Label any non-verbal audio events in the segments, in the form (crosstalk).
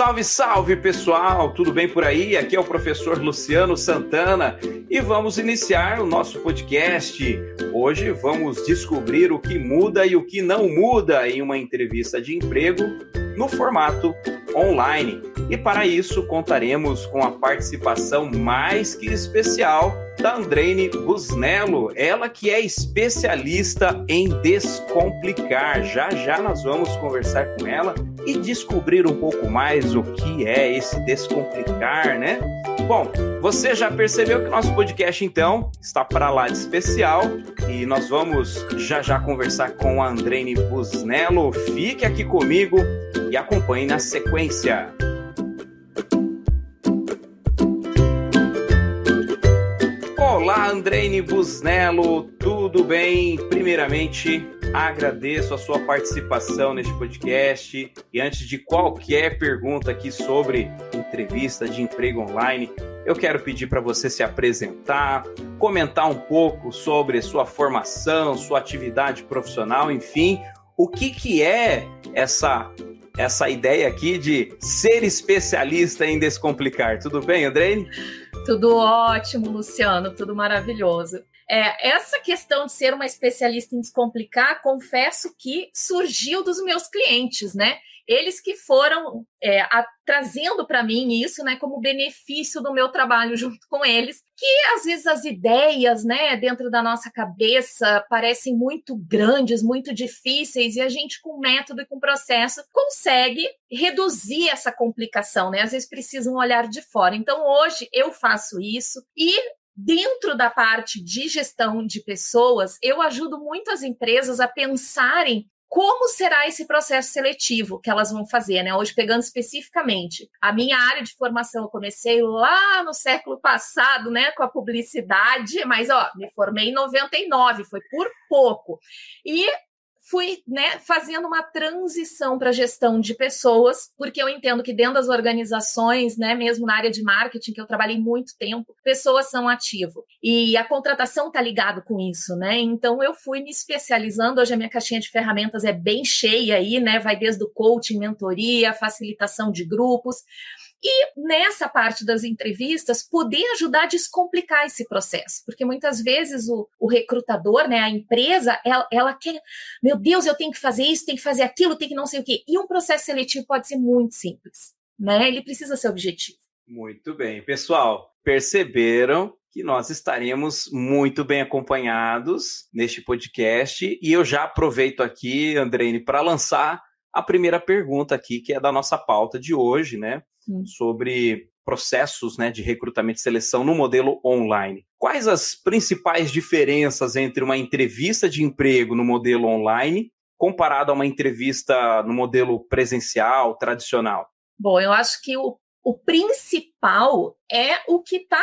Salve, salve pessoal, tudo bem por aí? Aqui é o professor Luciano Santana e vamos iniciar o nosso podcast. Hoje vamos descobrir o que muda e o que não muda em uma entrevista de emprego no formato online. E para isso contaremos com a participação mais que especial da Andreine Busnello, ela que é especialista em descomplicar. Já já nós vamos conversar com ela e descobrir um pouco mais o que é esse descomplicar, né? Bom, você já percebeu que nosso podcast então está para lá de especial e nós vamos já já conversar com a Andreine Busnello. Fique aqui comigo e acompanhe na sequência. Olá, Andreine Busnello, tudo bem? Primeiramente, agradeço a sua participação neste podcast e antes de qualquer pergunta aqui sobre entrevista de emprego online, eu quero pedir para você se apresentar, comentar um pouco sobre sua formação, sua atividade profissional, enfim, o que, que é essa essa ideia aqui de ser especialista em descomplicar. Tudo bem, Andrei? Tudo ótimo, Luciano, tudo maravilhoso. É, essa questão de ser uma especialista em descomplicar, confesso que surgiu dos meus clientes, né? Eles que foram é, a, trazendo para mim isso, né, como benefício do meu trabalho (laughs) junto com eles, que às vezes as ideias, né, dentro da nossa cabeça parecem muito grandes, muito difíceis, e a gente, com método e com processo, consegue reduzir essa complicação, né? Às vezes precisa um olhar de fora. Então, hoje eu faço isso e Dentro da parte de gestão de pessoas, eu ajudo muito as empresas a pensarem como será esse processo seletivo que elas vão fazer, né? Hoje, pegando especificamente a minha área de formação, eu comecei lá no século passado, né, com a publicidade, mas ó, me formei em 99, foi por pouco. E fui né, fazendo uma transição para gestão de pessoas, porque eu entendo que dentro das organizações, né, mesmo na área de marketing, que eu trabalhei muito tempo, pessoas são ativo. E a contratação está ligado com isso, né? Então eu fui me especializando. Hoje a minha caixinha de ferramentas é bem cheia aí, né? Vai desde o coaching, mentoria, facilitação de grupos. E nessa parte das entrevistas, poder ajudar a descomplicar esse processo, porque muitas vezes o, o recrutador, né, a empresa, ela, ela, quer, meu Deus, eu tenho que fazer isso, tenho que fazer aquilo, tenho que não sei o quê. E um processo seletivo pode ser muito simples, né? Ele precisa ser objetivo. Muito bem. Pessoal, perceberam que nós estaremos muito bem acompanhados neste podcast e eu já aproveito aqui, Andreine, para lançar a primeira pergunta aqui, que é da nossa pauta de hoje, né? sobre processos né, de recrutamento e seleção no modelo online. Quais as principais diferenças entre uma entrevista de emprego no modelo online comparado a uma entrevista no modelo presencial, tradicional? Bom, eu acho que o, o principal é o que está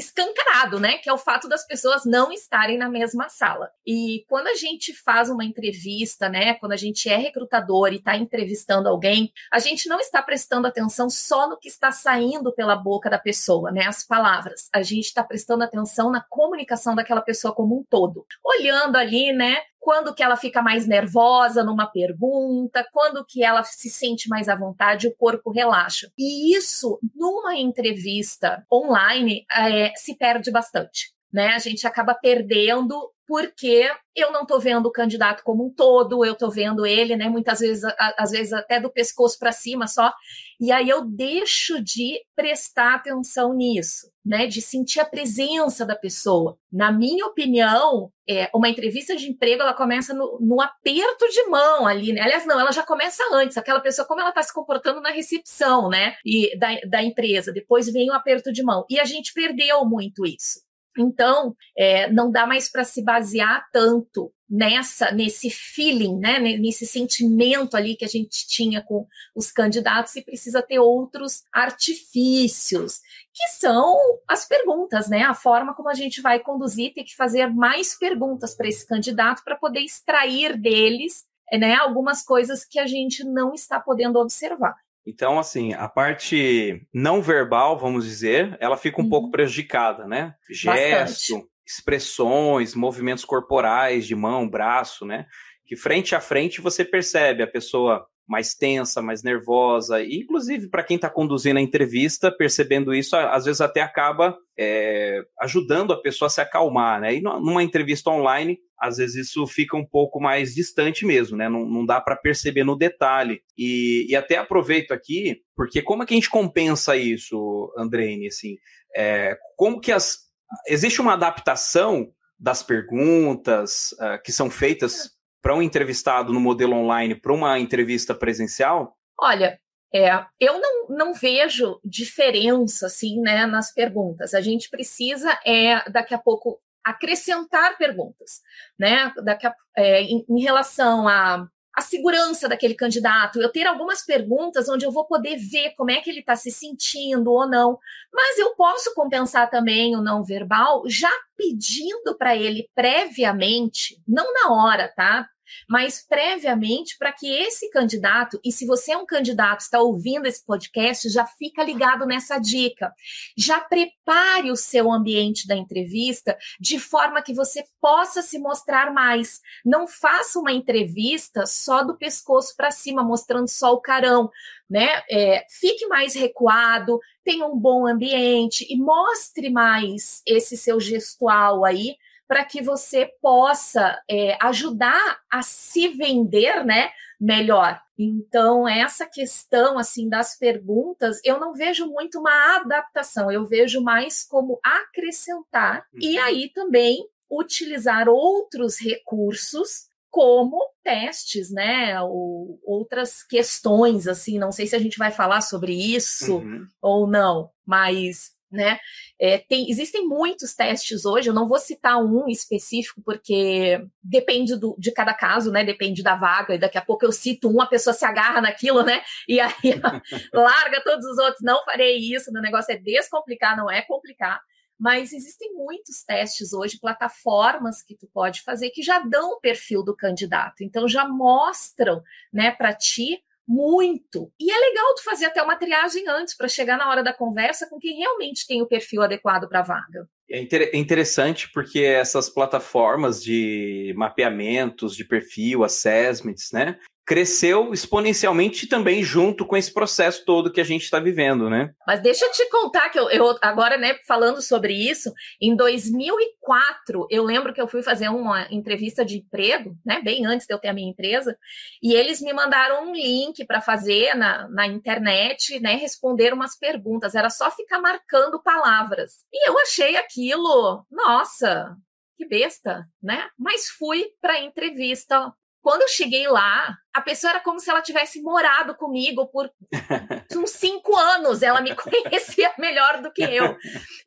escancarado, né? Que é o fato das pessoas não estarem na mesma sala. E quando a gente faz uma entrevista, né? Quando a gente é recrutador e está entrevistando alguém, a gente não está prestando atenção só no que está saindo pela boca da pessoa, né? As palavras. A gente está prestando atenção na comunicação daquela pessoa como um todo. Olhando ali, né? Quando que ela fica mais nervosa numa pergunta, quando que ela se sente mais à vontade, o corpo relaxa. E isso, numa entrevista online, é, se perde bastante. Né? A gente acaba perdendo porque eu não estou vendo o candidato como um todo, eu estou vendo ele, né, muitas vezes, às vezes até do pescoço para cima só, e aí eu deixo de prestar atenção nisso, né, de sentir a presença da pessoa. Na minha opinião, é, uma entrevista de emprego, ela começa no, no aperto de mão ali, né? aliás, não, ela já começa antes, aquela pessoa, como ela está se comportando na recepção, né, e da, da empresa, depois vem o aperto de mão, e a gente perdeu muito isso. Então, é, não dá mais para se basear tanto nessa, nesse feeling, né, nesse sentimento ali que a gente tinha com os candidatos e precisa ter outros artifícios, que são as perguntas, né, a forma como a gente vai conduzir, tem que fazer mais perguntas para esse candidato para poder extrair deles, né, algumas coisas que a gente não está podendo observar. Então, assim, a parte não verbal, vamos dizer, ela fica um uhum. pouco prejudicada, né? Gesto, Bastante. expressões, movimentos corporais de mão, braço, né? Que frente a frente você percebe a pessoa mais tensa, mais nervosa. E, inclusive, para quem está conduzindo a entrevista, percebendo isso, às vezes até acaba é, ajudando a pessoa a se acalmar, né? E numa entrevista online, às vezes isso fica um pouco mais distante mesmo, né? Não, não dá para perceber no detalhe. E, e, até aproveito aqui, porque como é que a gente compensa isso, Andreine? Assim, é, como que as. Existe uma adaptação das perguntas uh, que são feitas para um entrevistado no modelo online para uma entrevista presencial? Olha, é, eu não, não vejo diferença assim, né, nas perguntas. A gente precisa é daqui a pouco acrescentar perguntas, né? Daqui a, é, em, em relação a a segurança daquele candidato, eu ter algumas perguntas onde eu vou poder ver como é que ele está se sentindo ou não. Mas eu posso compensar também o não verbal já pedindo para ele previamente, não na hora, tá? Mas previamente para que esse candidato, e se você é um candidato, está ouvindo esse podcast, já fica ligado nessa dica. Já prepare o seu ambiente da entrevista de forma que você possa se mostrar mais. Não faça uma entrevista só do pescoço para cima, mostrando só o carão. Né? É, fique mais recuado, tenha um bom ambiente e mostre mais esse seu gestual aí para que você possa é, ajudar a se vender, né, melhor. Então, essa questão assim das perguntas, eu não vejo muito uma adaptação, eu vejo mais como acrescentar uhum. e aí também utilizar outros recursos como testes, né, ou outras questões assim, não sei se a gente vai falar sobre isso uhum. ou não, mas né? É, tem, existem muitos testes hoje, eu não vou citar um específico, porque depende do, de cada caso, né? Depende da vaga, e daqui a pouco eu cito um, a pessoa se agarra naquilo, né? E aí (laughs) larga todos os outros, não farei isso, meu negócio é descomplicar, não é complicar. Mas existem muitos testes hoje, plataformas que tu pode fazer que já dão o perfil do candidato. Então já mostram, né, para ti muito. E é legal tu fazer até uma triagem antes para chegar na hora da conversa com quem realmente tem o perfil adequado para a vaga. É, é interessante porque essas plataformas de mapeamentos de perfil, assessments, né? Cresceu exponencialmente também junto com esse processo todo que a gente está vivendo, né? Mas deixa eu te contar que eu, eu, agora, né, falando sobre isso, em 2004 eu lembro que eu fui fazer uma entrevista de emprego, né, bem antes de eu ter a minha empresa, e eles me mandaram um link para fazer na, na internet, né, responder umas perguntas. Era só ficar marcando palavras. E eu achei aquilo, nossa, que besta, né? Mas fui para a entrevista quando eu cheguei lá, a pessoa era como se ela tivesse morado comigo por (laughs) uns cinco anos. Ela me (laughs) conhecia melhor do que eu.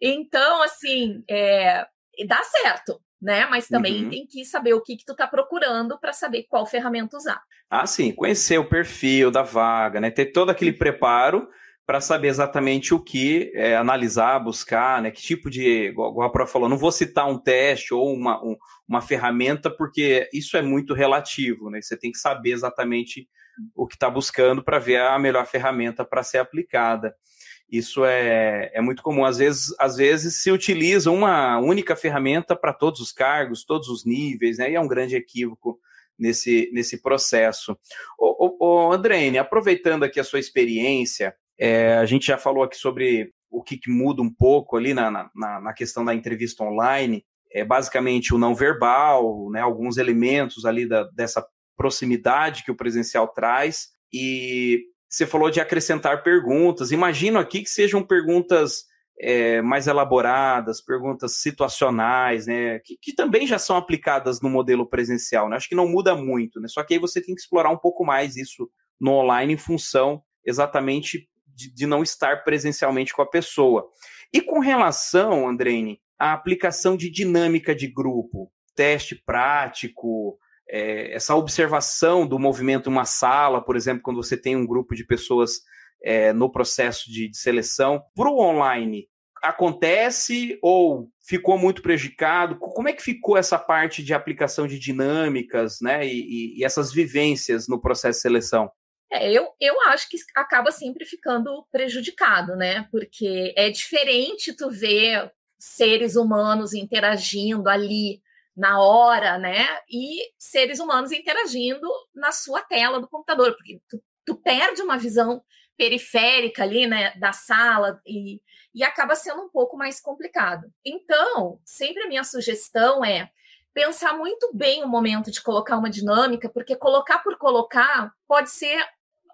Então, assim, é, dá certo, né? Mas também uhum. tem que saber o que, que tu tá procurando para saber qual ferramenta usar. Ah, sim, conhecer o perfil da vaga, né? Ter todo aquele preparo para saber exatamente o que é, analisar, buscar, né? Que tipo de. Igual a Pro falou, não vou citar um teste ou uma, um, uma ferramenta, porque isso é muito relativo, né? Você tem que saber exatamente o que está buscando para ver a melhor ferramenta para ser aplicada. Isso é, é muito comum. Às vezes, às vezes se utiliza uma única ferramenta para todos os cargos, todos os níveis, né? E é um grande equívoco nesse, nesse processo. Ô, ô, aproveitando aqui a sua experiência, é, a gente já falou aqui sobre o que, que muda um pouco ali na, na, na, questão da entrevista online. É basicamente o não verbal, né, alguns elementos ali da, dessa proximidade que o presencial traz. E você falou de acrescentar perguntas. Imagino aqui que sejam perguntas é, mais elaboradas, perguntas situacionais, né, que, que, também já são aplicadas no modelo presencial. Né? Acho que não muda muito, né? Só que aí você tem que explorar um pouco mais isso no online em função exatamente de, de não estar presencialmente com a pessoa. E com relação, Andreine, à aplicação de dinâmica de grupo, teste prático, é, essa observação do movimento em uma sala, por exemplo, quando você tem um grupo de pessoas é, no processo de, de seleção, para o online, acontece ou ficou muito prejudicado? Como é que ficou essa parte de aplicação de dinâmicas né, e, e essas vivências no processo de seleção? É, eu, eu acho que acaba sempre ficando prejudicado, né? Porque é diferente tu ver seres humanos interagindo ali na hora, né? E seres humanos interagindo na sua tela do computador, porque tu tu perde uma visão periférica ali, né, da sala e, e acaba sendo um pouco mais complicado. Então, sempre a minha sugestão é pensar muito bem o momento de colocar uma dinâmica, porque colocar por colocar pode ser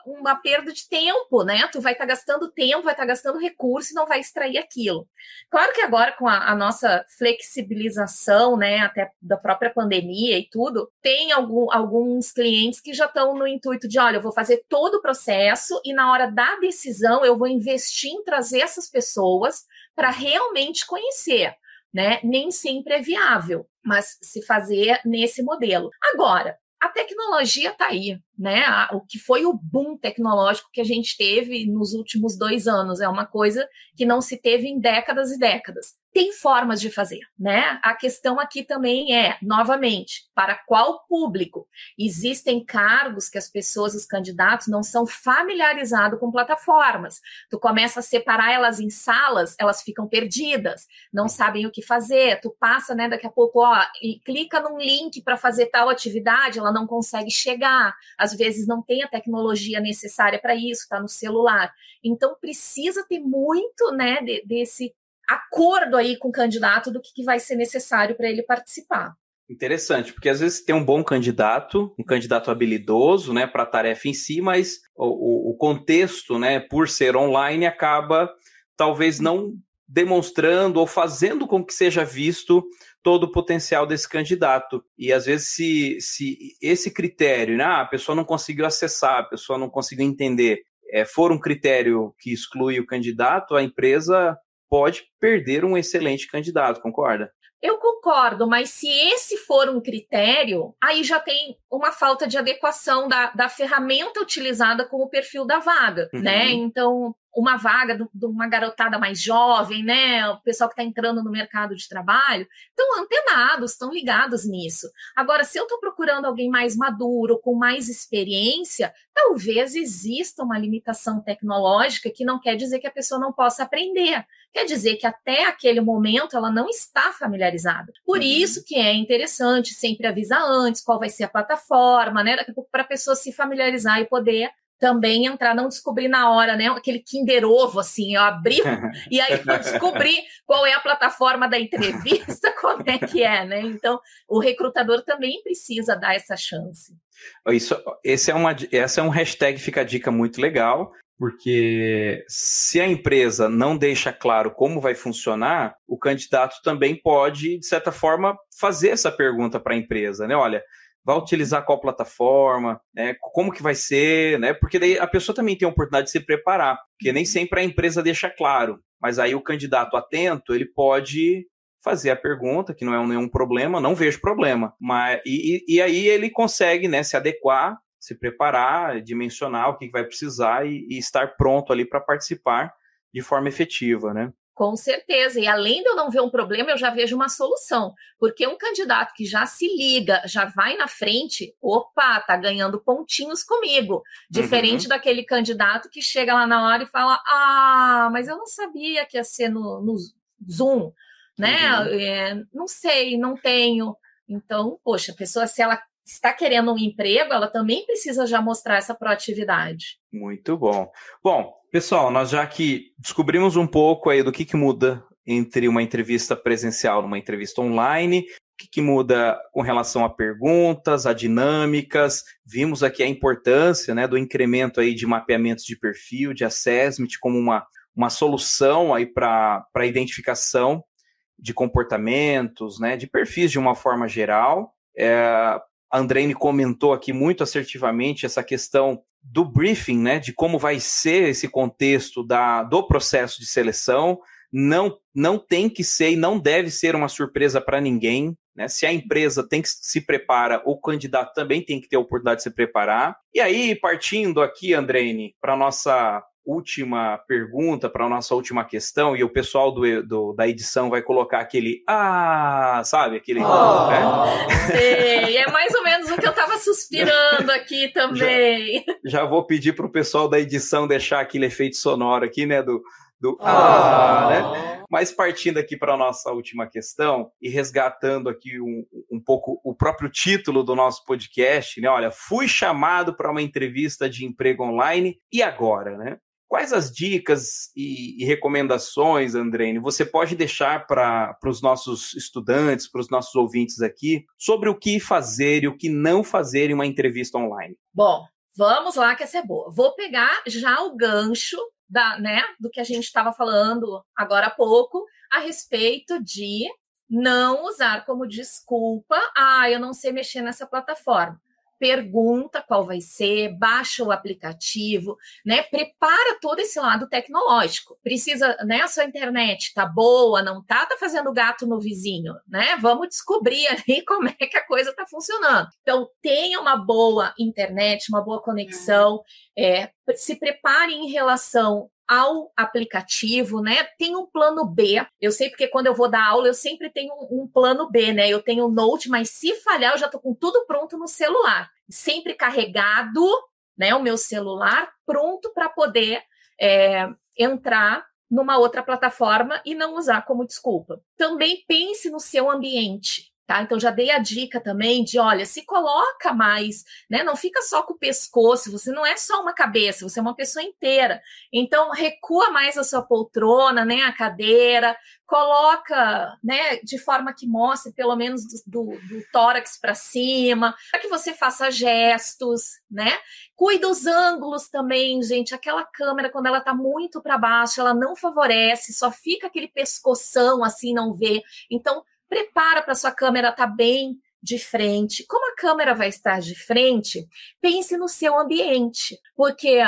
uma perda de tempo, né? Tu vai estar tá gastando tempo, vai estar tá gastando recurso e não vai extrair aquilo. Claro que agora, com a, a, nossa flexibilização, né, até da própria pandemia e tudo, tem algum, alguns clientes que já estão no intuito de: olha, eu vou fazer todo o processo e na hora da decisão eu vou investir em trazer essas pessoas para realmente conhecer. Né? Nem sempre é viável, mas se fazer nesse modelo. Agora, a tecnologia está aí, né? O que foi o boom tecnológico que a gente teve nos últimos dois anos é uma coisa que não se teve em décadas e décadas tem formas de fazer, né? A questão aqui também é, novamente, para qual público? Existem cargos que as pessoas, os candidatos, não são familiarizados com plataformas. Tu começa a separar elas em salas, elas ficam perdidas, não sabem o que fazer. Tu passa, né, daqui a pouco, ó, clica num link para fazer tal atividade, ela não consegue chegar. Às vezes não tem a tecnologia necessária para isso, está no celular. Então precisa ter muito, né, de, desse acordo aí com o candidato do que, que vai ser necessário para ele participar. Interessante, porque às vezes tem um bom candidato, um candidato habilidoso, né, para a tarefa em si, mas o, o, contexto, né, por ser online, acaba talvez não demonstrando ou fazendo com que seja visto todo o potencial desse candidato. E às vezes, se, se esse critério, né, ah, a pessoa não conseguiu acessar, a pessoa não conseguiu entender, é, for um critério que exclui o candidato, a empresa pode perder um excelente candidato, concorda? Eu concordo, mas se esse for um critério, aí já tem uma falta de adequação da, da ferramenta utilizada com o perfil da vaga, uhum. né? Então, uma vaga de uma garotada mais jovem, né? O pessoal que está entrando no mercado de trabalho, estão antenados, estão ligados nisso. Agora, se eu estou procurando alguém mais maduro, com mais experiência, talvez exista uma limitação tecnológica que não quer dizer que a pessoa não possa aprender. Quer dizer que até aquele momento ela não está familiarizada. Por uhum. isso que é interessante sempre avisar antes qual vai ser a plataforma, né? Daqui a pouco para a pessoa se familiarizar e poder também entrar, não descobrir na hora, né? Aquele Kinder Ovo, assim, eu abri (laughs) e aí eu descobri qual é a plataforma da entrevista, (laughs) como é que é, né? Então, o recrutador também precisa dar essa chance. Isso, esse é uma, essa é um hashtag fica a dica muito legal, porque se a empresa não deixa claro como vai funcionar, o candidato também pode, de certa forma, fazer essa pergunta para a empresa, né? Olha, vai utilizar qual plataforma, né? Como que vai ser, né? Porque daí a pessoa também tem a oportunidade de se preparar, porque nem sempre a empresa deixa claro, mas aí o candidato atento, ele pode fazer a pergunta, que não é nenhum problema, não vejo problema, mas e, e aí ele consegue, né, se adequar, se preparar, dimensionar o que vai precisar e, e estar pronto ali para participar de forma efetiva, né? Com certeza. E além de eu não ver um problema, eu já vejo uma solução. Porque um candidato que já se liga, já vai na frente, opa, tá ganhando pontinhos comigo. Diferente uhum. daquele candidato que chega lá na hora e fala: Ah, mas eu não sabia que ia ser no, no Zoom, né? Uhum. É, não sei, não tenho. Então, poxa, a pessoa, se ela está querendo um emprego, ela também precisa já mostrar essa proatividade. Muito bom. Bom, pessoal, nós já que descobrimos um pouco aí do que, que muda entre uma entrevista presencial e uma entrevista online, o que, que muda com relação a perguntas, a dinâmicas, vimos aqui a importância né, do incremento aí de mapeamentos de perfil, de assessment, como uma, uma solução para a identificação de comportamentos, né, de perfis de uma forma geral. É, a Andreine comentou aqui muito assertivamente essa questão do briefing, né, de como vai ser esse contexto da, do processo de seleção. Não, não tem que ser e não deve ser uma surpresa para ninguém. Né? Se a empresa tem que se prepara, o candidato também tem que ter a oportunidade de se preparar. E aí, partindo aqui, Andreine, para nossa última pergunta, para a nossa última questão, e o pessoal do, do, da edição vai colocar aquele ah, sabe? Aquele. Oh, né? Sei, é mais ou menos o que eu estava suspirando aqui também. Já, já vou pedir para o pessoal da edição deixar aquele efeito sonoro aqui, né? Do, Do ah, né? Mas partindo aqui para a nossa última questão e resgatando aqui um, um pouco o próprio título do nosso podcast, né? Olha, fui chamado para uma entrevista de emprego online e agora, né? Quais as dicas e, e recomendações, Andrene, você pode deixar para os nossos estudantes, para os nossos ouvintes aqui, sobre o que fazer e o que não fazer em uma entrevista online? Bom, vamos lá que essa é boa. Vou pegar já o gancho da, né, do que a gente estava falando agora há pouco a respeito de não usar como desculpa, ah, eu não sei mexer nessa plataforma pergunta qual vai ser, baixa o aplicativo, né? Prepara todo esse lado tecnológico. Precisa, né? A sua internet tá boa, não tá? Tá fazendo gato no vizinho, né? Vamos descobrir (laughs) ali como é que a coisa tá funcionando. Então, tenha uma boa internet, uma boa conexão, é, se prepare em relação ao aplicativo, né? Tem um plano B. Eu sei porque quando eu vou dar aula, eu sempre tenho um, um plano B, né? Eu tenho um Note, mas se falhar, eu já estou com tudo pronto no celular. Sempre carregado, né? O meu celular pronto para poder é, entrar numa outra plataforma e não usar como desculpa. Também pense no seu ambiente. Tá? Então já dei a dica também de, olha, se coloca mais, né? Não fica só com o pescoço, você não é só uma cabeça, você é uma pessoa inteira. Então recua mais a sua poltrona, né? A cadeira, coloca, né? De forma que mostre pelo menos do, do, do tórax para cima, para que você faça gestos, né? Cuida os ângulos também, gente. Aquela câmera quando ela tá muito para baixo, ela não favorece, só fica aquele pescoção assim, não vê. Então prepara para sua câmera estar tá bem de frente. Como a câmera vai estar de frente, pense no seu ambiente. Porque,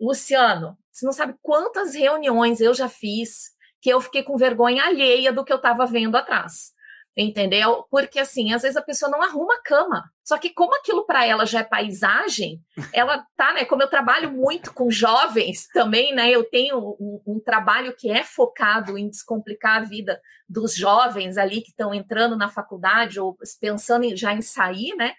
Luciano, você não sabe quantas reuniões eu já fiz que eu fiquei com vergonha alheia do que eu estava vendo atrás entendeu? Porque assim, às vezes a pessoa não arruma a cama. Só que como aquilo para ela já é paisagem, (laughs) ela tá, né? Como eu trabalho muito com jovens também, né? Eu tenho um, um trabalho que é focado em descomplicar a vida dos jovens ali que estão entrando na faculdade ou pensando em, já em sair, né?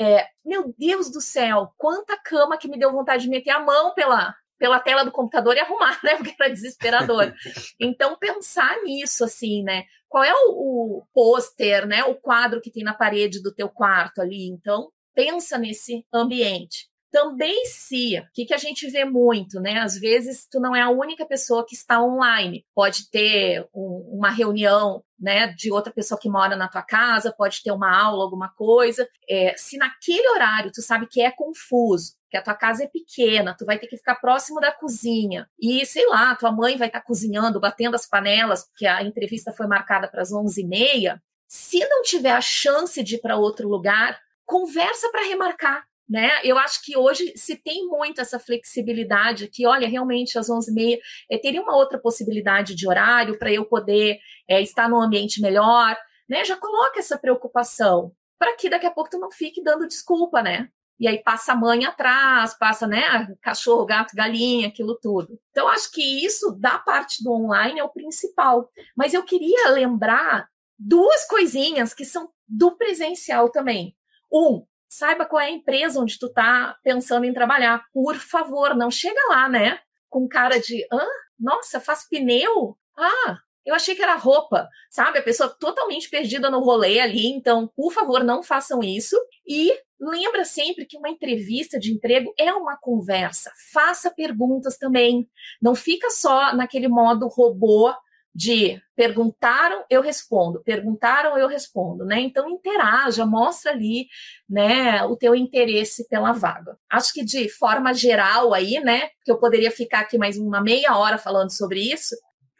É, meu Deus do céu, quanta cama que me deu vontade de meter a mão pela pela tela do computador e arrumar, (laughs) né? Porque era desesperador. Então, pensar nisso, assim, né? Qual é o, o pôster, né? O quadro que tem na parede do teu quarto ali. Então, pensa nesse ambiente. Também se, o que, que a gente vê muito, né? Às vezes tu não é a única pessoa que está online. Pode ter um, uma reunião, né, de outra pessoa que mora na tua casa, pode ter uma aula, alguma coisa. É, se naquele horário tu sabe que é confuso, que a tua casa é pequena, tu vai ter que ficar próximo da cozinha. E, sei lá, tua mãe vai estar tá cozinhando, batendo as panelas, porque a entrevista foi marcada para as 11h30. Se não tiver a chance de ir para outro lugar, conversa para remarcar. Né? Eu acho que hoje se tem muito essa flexibilidade que, olha, realmente às 11h30 é, teria uma outra possibilidade de horário para eu poder é, estar num ambiente melhor, né? Já coloca essa preocupação para que daqui a pouco tu não fique dando desculpa, né? e aí passa a mãe atrás, passa, né, cachorro, gato, galinha, aquilo tudo. Então, acho que isso da parte do online é o principal. Mas eu queria lembrar duas coisinhas que são do presencial também. Um, saiba qual é a empresa onde tu tá pensando em trabalhar. Por favor, não chega lá, né, com cara de, hã? Nossa, faz pneu? Ah, eu achei que era roupa, sabe? A pessoa totalmente perdida no rolê ali. Então, por favor, não façam isso. E lembra sempre que uma entrevista de emprego é uma conversa. Faça perguntas também. Não fica só naquele modo robô de perguntaram, eu respondo, perguntaram, eu respondo, né? Então interaja, mostra ali, né, o teu interesse pela vaga. Acho que de forma geral aí, né, que eu poderia ficar aqui mais uma meia hora falando sobre isso.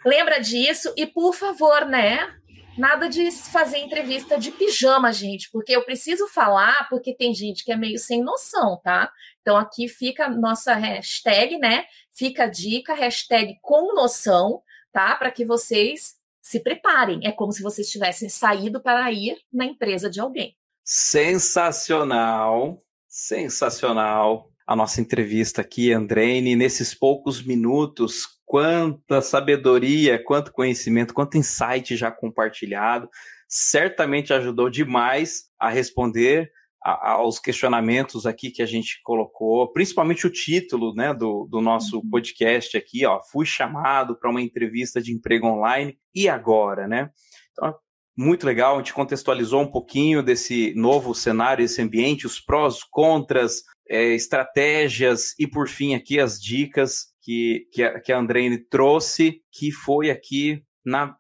Lembra disso e por favor, né, Nada de fazer entrevista de pijama, gente, porque eu preciso falar, porque tem gente que é meio sem noção, tá? Então aqui fica nossa hashtag, né? Fica a dica, hashtag com noção, tá? Para que vocês se preparem. É como se vocês tivessem saído para ir na empresa de alguém. Sensacional, sensacional a nossa entrevista aqui, Andrene, nesses poucos minutos quanta sabedoria, quanto conhecimento, quanto insight já compartilhado. Certamente ajudou demais a responder aos questionamentos aqui que a gente colocou, principalmente o título né, do, do nosso uhum. podcast aqui, ó, fui chamado para uma entrevista de emprego online, e agora, né? Então, muito legal, a gente contextualizou um pouquinho desse novo cenário, esse ambiente, os prós, contras, é, estratégias e, por fim, aqui as dicas que, que, a, que a Andreine trouxe, que foi aqui na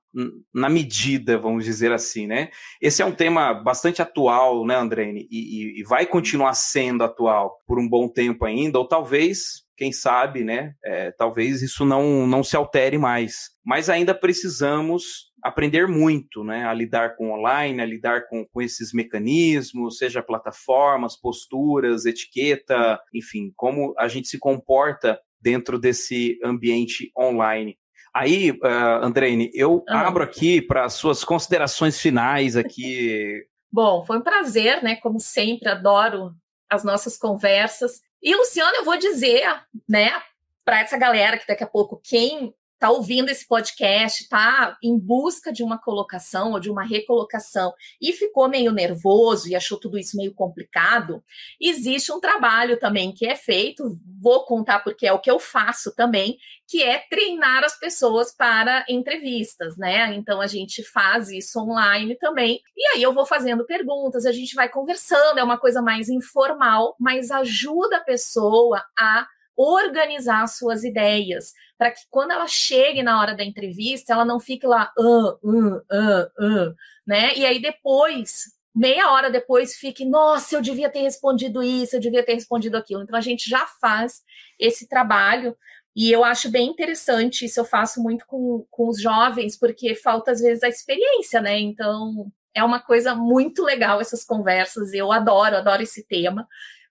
na medida, vamos dizer assim, né? Esse é um tema bastante atual, né, Andrene? E, e, e, vai continuar sendo atual por um bom tempo ainda, ou talvez, quem sabe, né? É, talvez isso não, não se altere mais. Mas ainda precisamos aprender muito, né? A lidar com online, a lidar com, com esses mecanismos, seja plataformas, posturas, etiqueta, enfim, como a gente se comporta dentro desse ambiente online. Aí, uh, Andreine, eu ah. abro aqui para suas considerações finais aqui. (laughs) Bom, foi um prazer, né? Como sempre, adoro as nossas conversas. E, Luciano, eu vou dizer, né, para essa galera que daqui a pouco, quem está ouvindo esse podcast, está em busca de uma colocação ou de uma recolocação e ficou meio nervoso e achou tudo isso meio complicado, existe um trabalho também que é feito, vou contar porque é o que eu faço também, que é treinar as pessoas para entrevistas, né? Então a gente faz isso online também. E aí eu vou fazendo perguntas, a gente vai conversando, é uma coisa mais informal, mas ajuda a pessoa a organizar suas ideias, para que quando ela chegue na hora da entrevista, ela não fique lá, né? E aí depois, meia hora depois, fique, nossa, eu devia ter respondido isso, eu devia ter respondido aquilo. Então a gente já faz esse trabalho. E eu acho bem interessante, isso eu faço muito com, com os jovens, porque falta às vezes a experiência, né? Então é uma coisa muito legal essas conversas, eu adoro, adoro esse tema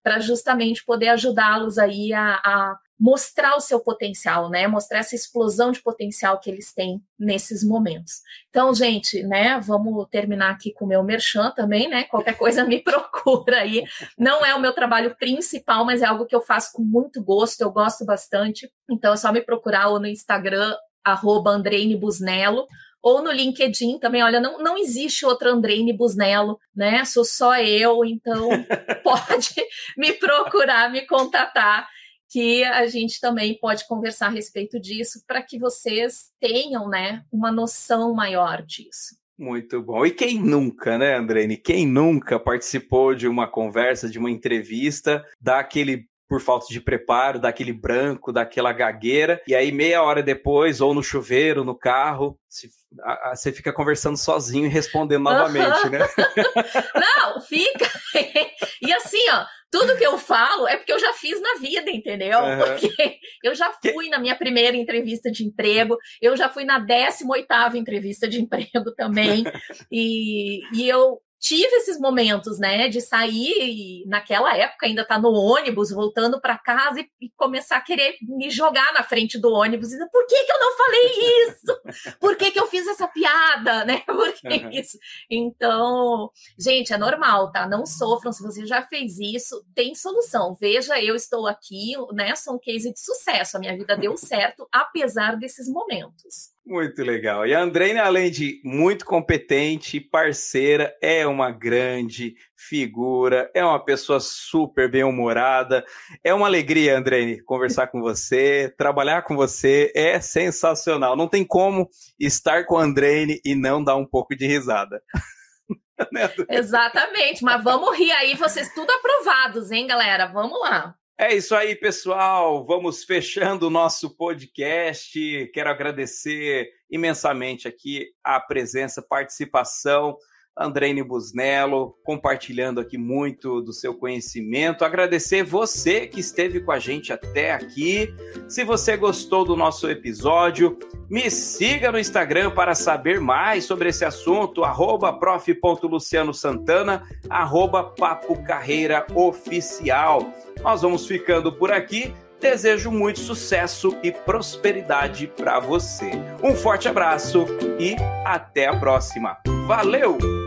para justamente poder ajudá-los aí a, a, mostrar o seu potencial, né? Mostrar essa explosão de potencial que eles têm nesses momentos. Então, gente, né? Vamos terminar aqui com o meu merchan também, né? Qualquer coisa me (laughs) procura aí. Não é o meu trabalho principal, mas é algo que eu faço com muito gosto, eu gosto bastante. Então, é só me procurar ou no Instagram, arroba Andreine Busnello, ou no LinkedIn também, olha, não, não existe outra Andreine Busnello, né? Sou só eu, então (laughs) pode me procurar, me contatar, que a gente também pode conversar a respeito disso para que vocês tenham, né, uma noção maior disso. Muito bom. E quem nunca, né, Andrene? Quem nunca participou de uma conversa, de uma entrevista, dá aquele por falta de preparo, daquele branco, daquela gagueira, e aí meia hora depois, ou no chuveiro, no carro, se, a, a, você fica conversando sozinho e respondendo novamente, uhum. né? (laughs) Não, fica. (laughs) e assim, ó, tudo que eu falo é porque eu já fiz na vida, entendeu? Uhum. Porque eu já fui na minha primeira entrevista de emprego, eu já fui na 18 entrevista de (laughs) emprego também, e, e eu tive esses momentos, né, de sair e naquela época ainda tá no ônibus, voltando para casa e, e, começar a querer me jogar na frente do ônibus, e dizer, por que que eu não falei isso? Por que que eu fiz essa piada, né? (laughs) Por que uhum. isso? Então, gente, é normal, tá? Não sofram, se você já fez isso, tem solução. Veja, eu estou aqui, né, sou um case de sucesso, a minha vida deu certo apesar desses momentos. Muito legal. E a Andreina, além de muito competente, parceira, é uma grande figura, é uma pessoa super bem-humorada. É uma alegria, Andreine, conversar com você, trabalhar com você é sensacional. Não tem como estar com a Andreine e não dar um pouco de risada. (laughs) Né, Exatamente, mas vamos rir aí, vocês tudo aprovados, hein, galera? Vamos lá. É isso aí, pessoal. Vamos fechando o nosso podcast. Quero agradecer imensamente aqui a presença, participação Andreine Busnello, compartilhando aqui muito do seu conhecimento. Agradecer você que esteve com a gente até aqui. Se você gostou do nosso episódio, me siga no Instagram para saber mais sobre esse assunto, arroba prof.lucianosantana, arroba Papo Carreira Oficial. Nós vamos ficando por aqui. Desejo muito sucesso e prosperidade para você. Um forte abraço e até a próxima. Valeu!